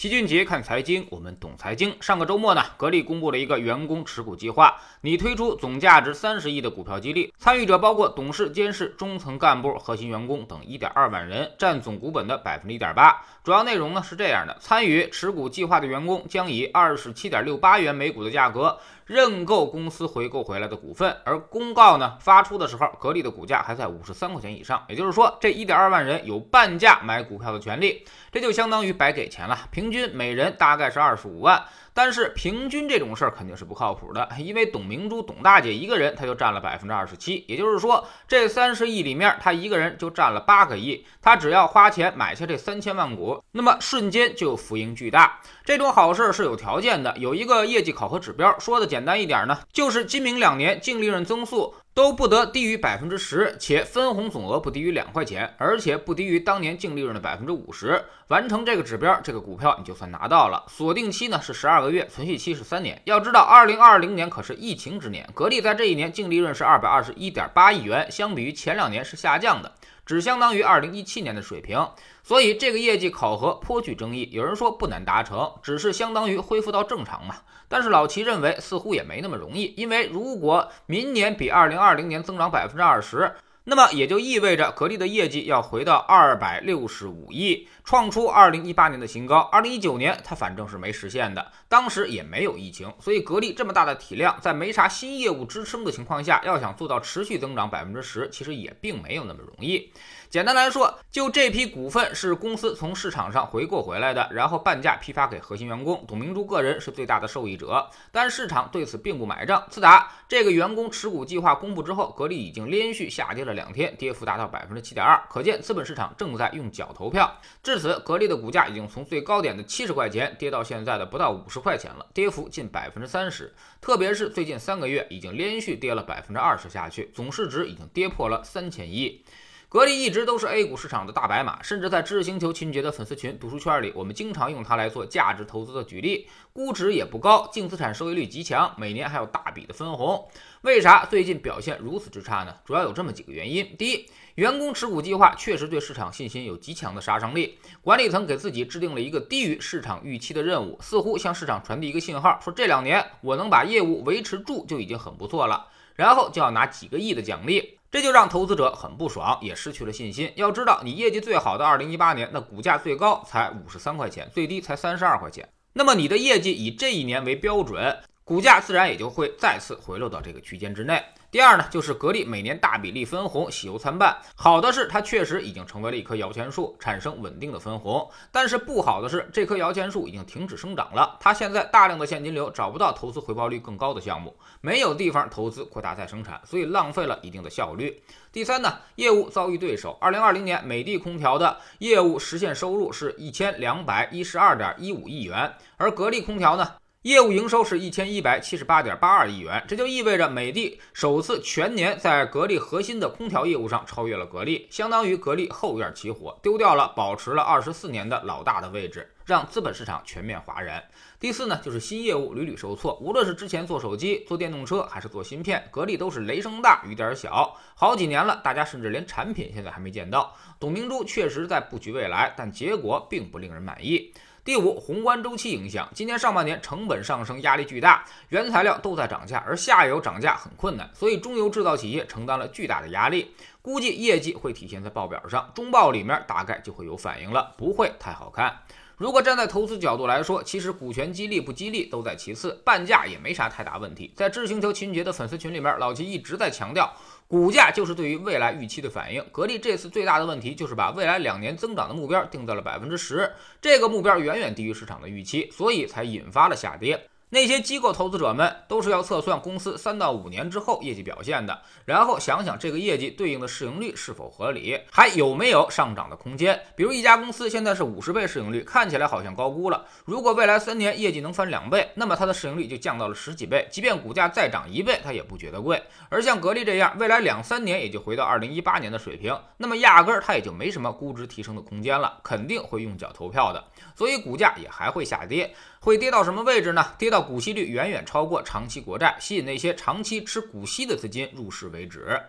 齐俊杰看财经，我们懂财经。上个周末呢，格力公布了一个员工持股计划，拟推出总价值三十亿的股票激励，参与者包括董事、监事、中层干部、核心员工等一点二万人，占总股本的百分之一点八。主要内容呢是这样的：参与持股计划的员工将以二十七点六八元每股的价格认购公司回购回来的股份，而公告呢发出的时候，格力的股价还在五十三块钱以上，也就是说，这一点二万人有半价买股票的权利，这就相当于白给钱了。平均每人大概是二十五万，但是平均这种事儿肯定是不靠谱的，因为董明珠董大姐一个人她就占了百分之二十七，也就是说这三十亿里面她一个人就占了八个亿，她只要花钱买下这三千万股，那么瞬间就浮盈巨大。这种好事是有条件的，有一个业绩考核指标，说的简单一点呢，就是今明两年净利润增速。都不得低于百分之十，且分红总额不低于两块钱，而且不低于当年净利润的百分之五十。完成这个指标，这个股票你就算拿到了。锁定期呢是十二个月，存续期是三年。要知道，二零二零年可是疫情之年，格力在这一年净利润是二百二十一点八亿元，相比于前两年是下降的。只相当于二零一七年的水平，所以这个业绩考核颇具争议。有人说不难达成，只是相当于恢复到正常嘛。但是老齐认为似乎也没那么容易，因为如果明年比二零二零年增长百分之二十。那么也就意味着格力的业绩要回到二百六十五亿，创出二零一八年的新高。二零一九年它反正是没实现的，当时也没有疫情，所以格力这么大的体量，在没啥新业务支撑的情况下，要想做到持续增长百分之十，其实也并没有那么容易。简单来说，就这批股份是公司从市场上回购回来的，然后半价批发给核心员工，董明珠个人是最大的受益者，但市场对此并不买账。自打这个员工持股计划公布之后，格力已经连续下跌了两天，跌幅达到百分之七点二，可见资本市场正在用脚投票。至此，格力的股价已经从最高点的七十块钱跌到现在的不到五十块钱了，跌幅近百分之三十。特别是最近三个月，已经连续跌了百分之二十下去，总市值已经跌破了三千亿。格力一直都是 A 股市场的大白马，甚至在知识星球秦杰的粉丝群、读书圈里，我们经常用它来做价值投资的举例。估值也不高，净资产收益率极强，每年还有大笔的分红。为啥最近表现如此之差呢？主要有这么几个原因：第一，员工持股计划确实对市场信心有极强的杀伤力，管理层给自己制定了一个低于市场预期的任务，似乎向市场传递一个信号，说这两年我能把业务维持住就已经很不错了，然后就要拿几个亿的奖励。这就让投资者很不爽，也失去了信心。要知道，你业绩最好的二零一八年，那股价最高才五十三块钱，最低才三十二块钱。那么你的业绩以这一年为标准，股价自然也就会再次回落到这个区间之内。第二呢，就是格力每年大比例分红，喜忧参半。好的是，它确实已经成为了一棵摇钱树，产生稳定的分红。但是不好的是，这棵摇钱树已经停止生长了。它现在大量的现金流找不到投资回报率更高的项目，没有地方投资扩大再生产，所以浪费了一定的效率。第三呢，业务遭遇对手。二零二零年，美的空调的业务实现收入是一千两百一十二点一五亿元，而格力空调呢？业务营收是一千一百七十八点八二亿元，这就意味着美的首次全年在格力核心的空调业务上超越了格力，相当于格力后院起火，丢掉了保持了二十四年的老大的位置，让资本市场全面哗然。第四呢，就是新业务屡屡受挫，无论是之前做手机、做电动车，还是做芯片，格力都是雷声大雨点小，好几年了，大家甚至连产品现在还没见到。董明珠确实在布局未来，但结果并不令人满意。第五，宏观周期影响。今年上半年成本上升压力巨大，原材料都在涨价，而下游涨价很困难，所以中游制造企业承担了巨大的压力。估计业绩会体现在报表上，中报里面大概就会有反应了，不会太好看。如果站在投资角度来说，其实股权激励不激励都在其次，半价也没啥太大问题。在智星球秦杰的粉丝群里面，老齐一直在强调。股价就是对于未来预期的反应。格力这次最大的问题就是把未来两年增长的目标定在了百分之十，这个目标远远低于市场的预期，所以才引发了下跌。那些机构投资者们都是要测算公司三到五年之后业绩表现的，然后想想这个业绩对应的市盈率是否合理，还有没有上涨的空间。比如一家公司现在是五十倍市盈率，看起来好像高估了。如果未来三年业绩能翻两倍，那么它的市盈率就降到了十几倍，即便股价再涨一倍，它也不觉得贵。而像格力这样，未来两三年也就回到二零一八年的水平，那么压根儿它也就没什么估值提升的空间了，肯定会用脚投票的，所以股价也还会下跌。会跌到什么位置呢？跌到股息率远远超过长期国债，吸引那些长期吃股息的资金入市为止。